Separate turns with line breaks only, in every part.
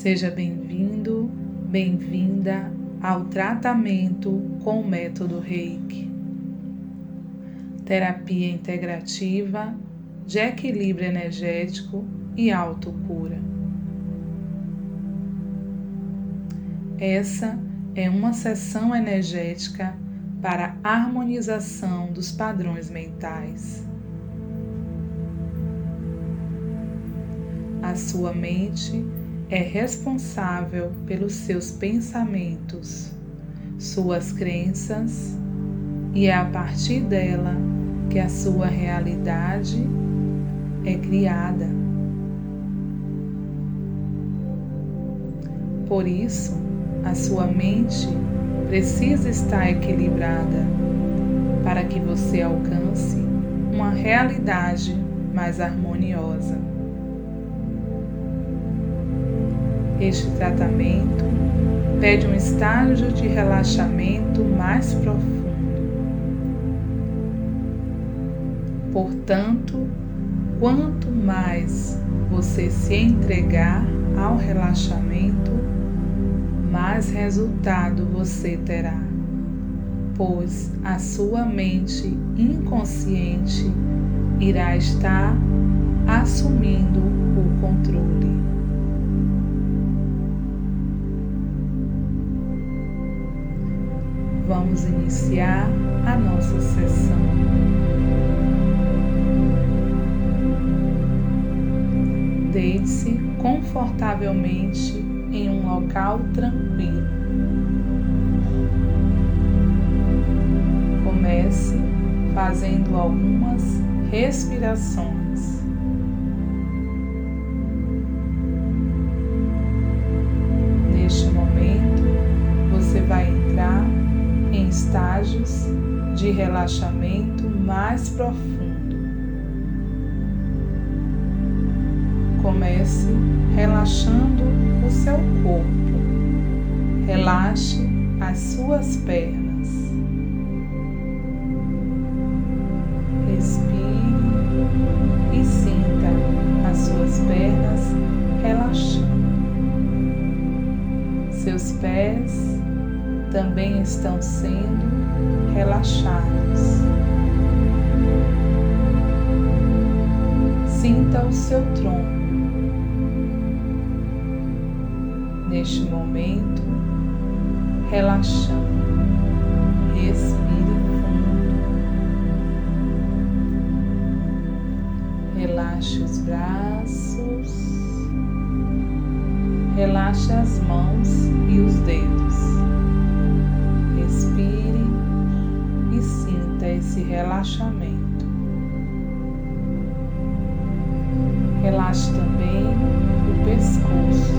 Seja bem-vindo, bem-vinda ao tratamento com o método Reiki. Terapia integrativa de equilíbrio energético e autocura. Essa é uma sessão energética para harmonização dos padrões mentais. A sua mente é responsável pelos seus pensamentos, suas crenças, e é a partir dela que a sua realidade é criada. Por isso, a sua mente precisa estar equilibrada para que você alcance uma realidade mais harmoniosa. Este tratamento pede um estágio de relaxamento mais profundo. Portanto, quanto mais você se entregar ao relaxamento, mais resultado você terá, pois a sua mente inconsciente irá estar assumindo o controle. Vamos iniciar a nossa sessão. Deite-se confortavelmente em um local tranquilo. Comece fazendo algumas respirações. De relaxamento mais profundo. Comece relaxando o seu corpo. Relaxe as suas pernas. Também estão sendo relaxados. Sinta o seu tronco. Neste momento, relaxando. Respire fundo. Relaxe os braços. Relaxe as mãos e os dedos. Esse relaxamento. Relaxe também o pescoço,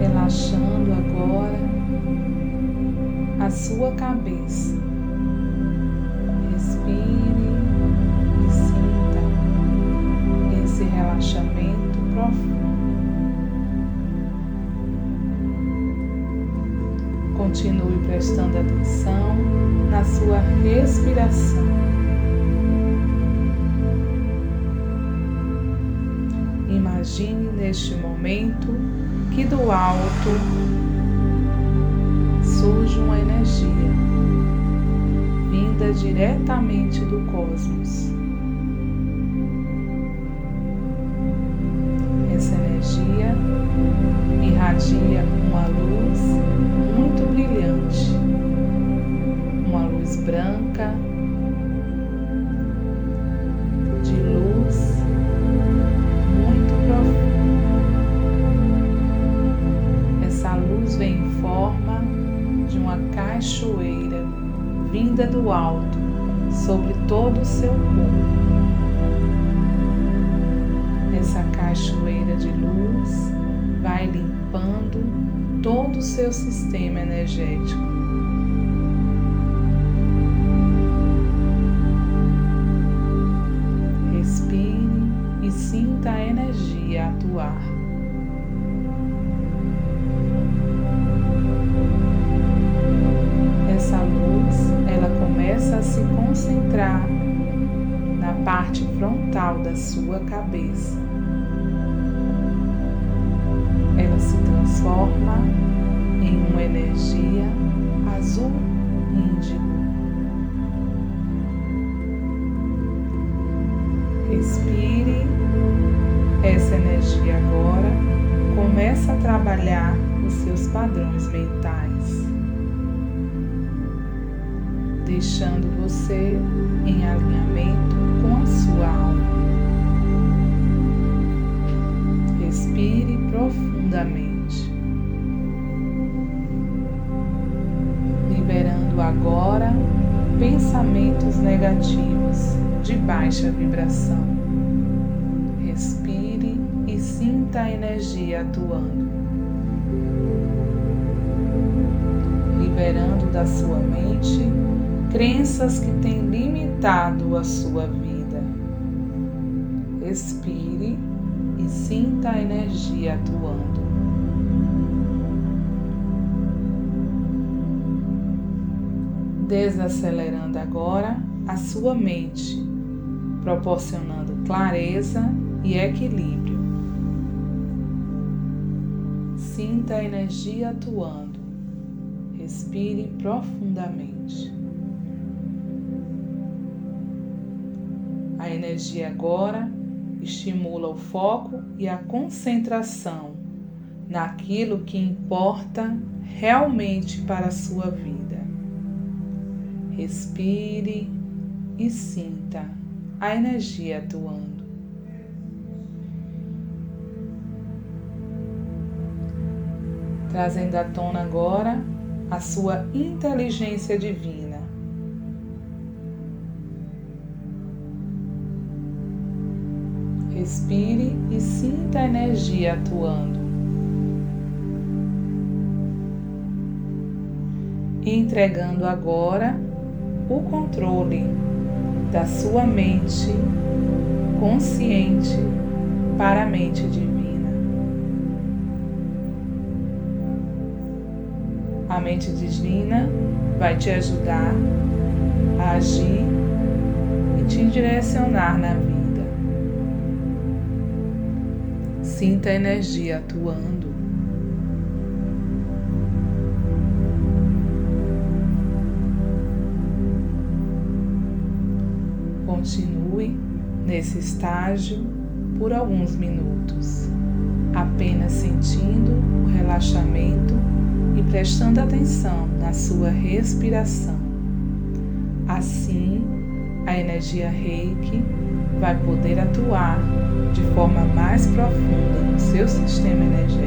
relaxando agora a sua cabeça. Continue prestando atenção na sua respiração. Imagine neste momento que do alto surge uma energia vinda diretamente do cosmos. Essa energia irradia uma luz do alto sobre todo o seu corpo. Essa cachoeira de luz vai limpando todo o seu sistema energético. Respire essa energia agora, começa a trabalhar os seus padrões mentais, deixando você em alinhamento com a sua alma. Respire profundamente, liberando agora pensamentos negativos de baixa vibração. Respire e sinta a energia atuando, liberando da sua mente crenças que têm limitado a sua vida. Respire e sinta a energia atuando. Desacelerando agora a sua mente, proporcionando clareza e equilíbrio. Sinta a energia atuando. Respire profundamente. A energia agora estimula o foco e a concentração naquilo que importa realmente para a sua vida. Respire e sinta a energia atuando. Trazendo à tona agora a sua inteligência divina Respire e sinta a energia atuando. Entregando agora o controle da sua mente consciente para a mente divina. A mente divina vai te ajudar a agir e te direcionar na vida. Sinta a energia atuando. Continue nesse estágio por alguns minutos, apenas sentindo o relaxamento e prestando atenção na sua respiração. Assim, a energia Reiki vai poder atuar de forma mais profunda no seu sistema energético.